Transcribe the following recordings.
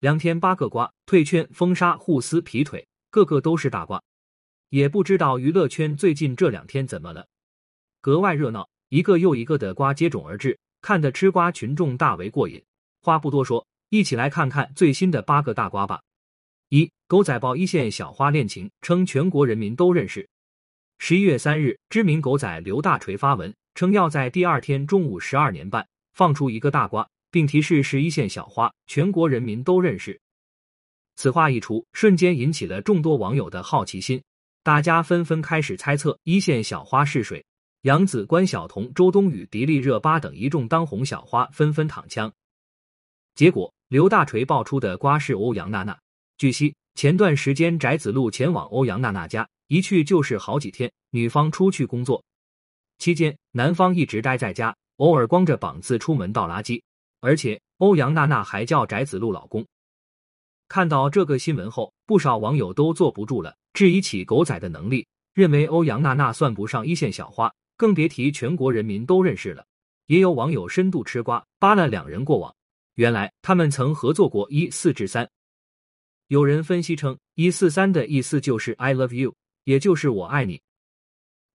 两天八个瓜，退圈、封杀、互撕、劈腿，个个都是大瓜。也不知道娱乐圈最近这两天怎么了，格外热闹，一个又一个的瓜接踵而至，看得吃瓜群众大为过瘾。话不多说，一起来看看最新的八个大瓜吧。一狗仔爆一线小花恋情，称全国人民都认识。十一月三日，知名狗仔刘大锤发文称，要在第二天中午十二点半放出一个大瓜，并提示是一线小花，全国人民都认识。此话一出，瞬间引起了众多网友的好奇心，大家纷纷开始猜测一线小花是谁。杨紫、关晓彤、周冬雨、迪丽热巴等一众当红小花纷纷躺枪。结果，刘大锤爆出的瓜是欧阳娜娜。据悉，前段时间翟子路前往欧阳娜娜家，一去就是好几天。女方出去工作期间，男方一直待在家，偶尔光着膀子出门倒垃圾。而且，欧阳娜娜还叫翟子路老公。看到这个新闻后，不少网友都坐不住了，质疑起狗仔的能力，认为欧阳娜娜算不上一线小花，更别提全国人民都认识了。也有网友深度吃瓜，扒了两人过往，原来他们曾合作过一四至三。有人分析称，一四三的意思就是 I love you，也就是我爱你。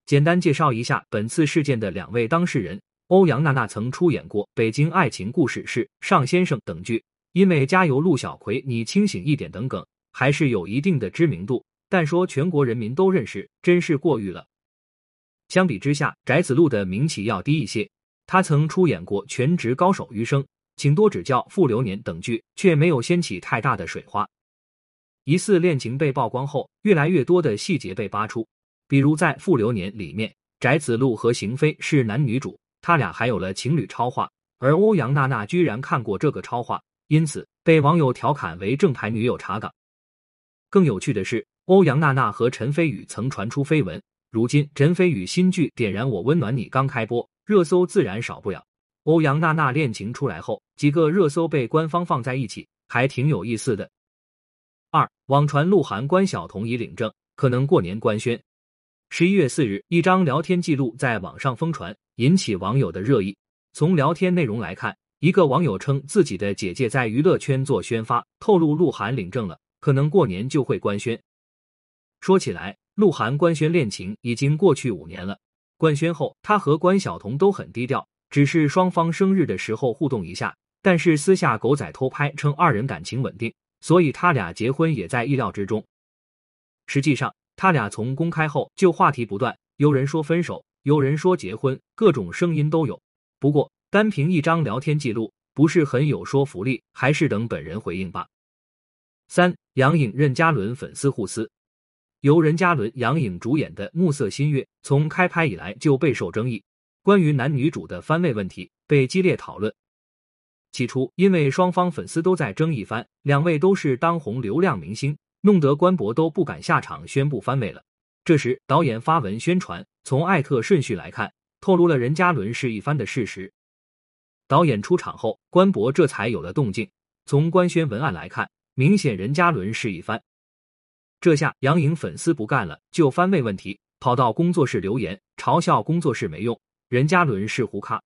简单介绍一下本次事件的两位当事人：欧阳娜娜曾出演过《北京爱情故事》是尚先生等剧，因为加油陆小葵，你清醒一点等梗，还是有一定的知名度。但说全国人民都认识，真是过誉了。相比之下，翟子路的名气要低一些，他曾出演过《全职高手余生》，请多指教《傅流年》等剧，却没有掀起太大的水花。疑似恋情被曝光后，越来越多的细节被扒出，比如在《傅流年》里面，翟子路和邢菲是男女主，他俩还有了情侣超话，而欧阳娜娜居然看过这个超话，因此被网友调侃为正牌女友查岗。更有趣的是，欧阳娜娜和陈飞宇曾传出绯闻，如今陈飞宇新剧《点燃我温暖你》刚开播，热搜自然少不了。欧阳娜娜恋情出来后，几个热搜被官方放在一起，还挺有意思的。二网传鹿晗、关晓彤已领证，可能过年官宣。十一月四日，一张聊天记录在网上疯传，引起网友的热议。从聊天内容来看，一个网友称自己的姐姐在娱乐圈做宣发，透露鹿晗领证了，可能过年就会官宣。说起来，鹿晗官宣恋情已经过去五年了。官宣后，他和关晓彤都很低调，只是双方生日的时候互动一下。但是私下狗仔偷拍称二人感情稳定。所以他俩结婚也在意料之中。实际上，他俩从公开后就话题不断，有人说分手，有人说结婚，各种声音都有。不过，单凭一张聊天记录不是很有说服力，还是等本人回应吧。三，杨颖任嘉伦粉丝互撕，由任嘉伦、杨颖主演的《暮色新月》从开拍以来就备受争议，关于男女主的番位问题被激烈讨论。起初，因为双方粉丝都在争一番，两位都是当红流量明星，弄得官博都不敢下场宣布番位了。这时，导演发文宣传，从艾特顺序来看，透露了任嘉伦是一番的事实。导演出场后，官博这才有了动静。从官宣文案来看，明显任嘉伦是一番。这下杨颖粉丝不干了，就番位问题跑到工作室留言，嘲笑工作室没用，任嘉伦是胡咖。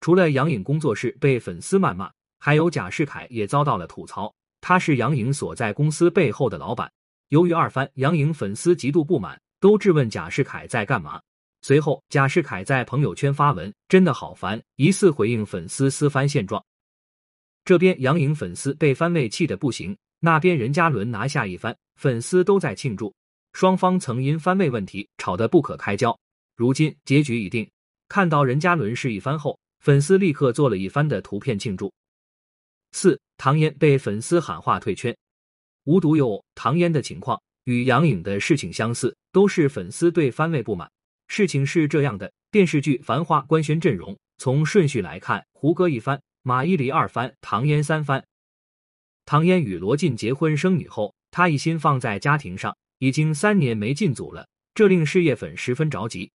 除了杨颖工作室被粉丝谩骂，还有贾士凯也遭到了吐槽。他是杨颖所在公司背后的老板。由于二番，杨颖粉丝极度不满，都质问贾士凯在干嘛。随后，贾士凯在朋友圈发文：“真的好烦”，疑似回应粉丝私番现状。这边杨颖粉丝被番位气得不行，那边任嘉伦拿下一番，粉丝都在庆祝。双方曾因番位问题吵得不可开交，如今结局已定。看到任嘉伦是一番后。粉丝立刻做了一番的图片庆祝。四唐嫣被粉丝喊话退圈，无独有偶，唐嫣的情况与杨颖的事情相似，都是粉丝对番位不满。事情是这样的，电视剧《繁花》官宣阵容，从顺序来看，胡歌一番，马伊琍二番，唐嫣三番。唐嫣与罗晋结婚生女后，她一心放在家庭上，已经三年没进组了，这令事业粉十分着急。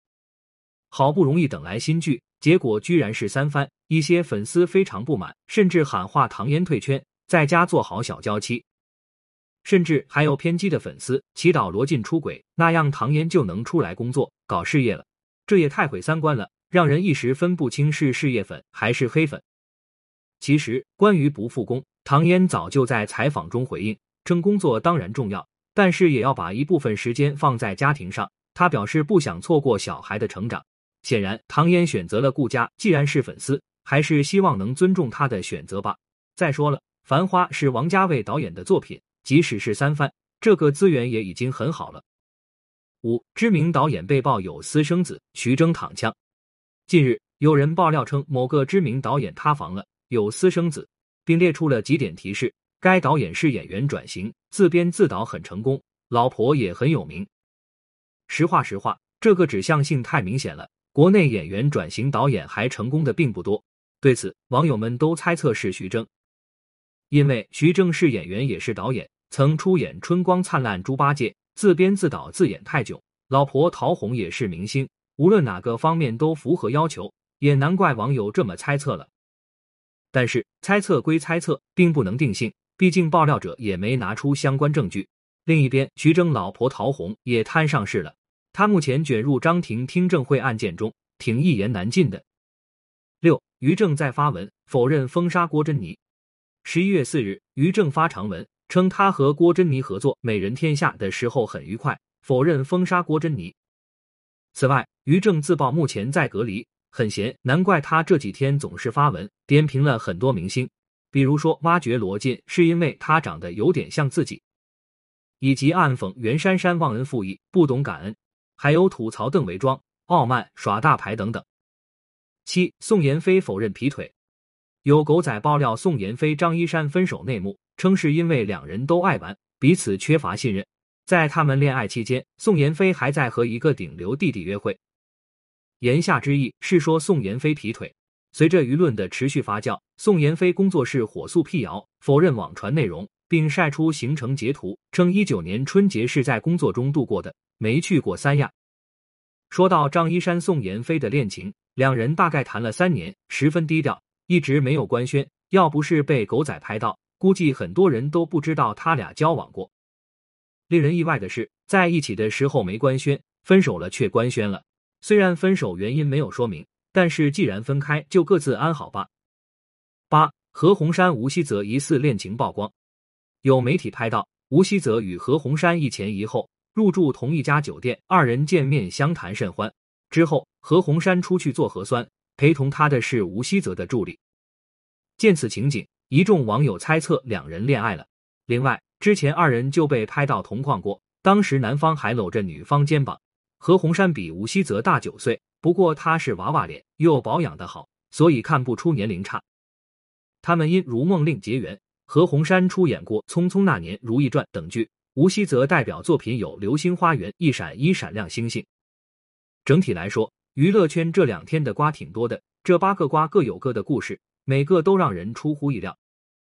好不容易等来新剧。结果居然是三番，一些粉丝非常不满，甚至喊话唐嫣退圈，在家做好小娇妻。甚至还有偏激的粉丝祈祷罗晋出轨，那样唐嫣就能出来工作搞事业了。这也太毁三观了，让人一时分不清是事业粉还是黑粉。其实关于不复工，唐嫣早就在采访中回应，称工作当然重要，但是也要把一部分时间放在家庭上。她表示不想错过小孩的成长。显然，唐嫣选择了顾家，既然是粉丝，还是希望能尊重她的选择吧。再说了，《繁花》是王家卫导演的作品，即使是三番，这个资源也已经很好了。五知名导演被曝有私生子，徐峥躺枪。近日，有人爆料称某个知名导演塌房了，有私生子，并列出了几点提示：该导演是演员转型，自编自导很成功，老婆也很有名。实话实话，这个指向性太明显了。国内演员转型导演还成功的并不多。对此，网友们都猜测是徐峥，因为徐峥是演员也是导演，曾出演《春光灿烂猪八戒》，自编自导自演太久。老婆陶虹也是明星。无论哪个方面都符合要求，也难怪网友这么猜测了。但是猜测归猜测，并不能定性，毕竟爆料者也没拿出相关证据。另一边，徐峥老婆陶虹也摊上事了，他目前卷入张庭听证会案件中，挺一言难尽的。六，于正在发文否认封杀郭珍妮。十一月四日，于正发长文称他和郭珍妮合作《美人天下》的时候很愉快，否认封杀郭珍妮。此外，于正自曝目前在隔离，很闲，难怪他这几天总是发文点评了很多明星，比如说挖掘罗晋是因为他长得有点像自己，以及暗讽袁姗姗忘恩负义、不懂感恩，还有吐槽邓为庄傲慢耍大牌等等。七，宋妍霏否认劈腿，有狗仔爆料宋妍霏张一山分手内幕，称是因为两人都爱玩，彼此缺乏信任。在他们恋爱期间，宋妍霏还在和一个顶流弟弟约会。言下之意是说宋妍霏劈腿。随着舆论的持续发酵，宋妍霏工作室火速辟谣，否认网传内容，并晒出行程截图，称一九年春节是在工作中度过的，没去过三亚。说到张一山宋妍霏的恋情，两人大概谈了三年，十分低调，一直没有官宣。要不是被狗仔拍到，估计很多人都不知道他俩交往过。令人意外的是，在一起的时候没官宣，分手了却官宣了。虽然分手原因没有说明，但是既然分开，就各自安好吧。八何鸿燊、吴希泽疑似恋情曝光，有媒体拍到吴希泽与何鸿燊一前一后入住同一家酒店，二人见面相谈甚欢。之后，何鸿燊出去做核酸，陪同他的是吴希泽的助理。见此情景，一众网友猜测两人恋爱了。另外，之前二人就被拍到同框过，当时男方还搂着女方肩膀。何鸿燊比吴希泽大九岁，不过他是娃娃脸，又保养的好，所以看不出年龄差。他们因《如梦令》结缘，何鸿燊出演过《匆匆那年》《如懿传》等剧，吴希泽代表作品有《流星花园》《一闪一闪亮星星》。整体来说，娱乐圈这两天的瓜挺多的，这八个瓜各有各的故事，每个都让人出乎意料。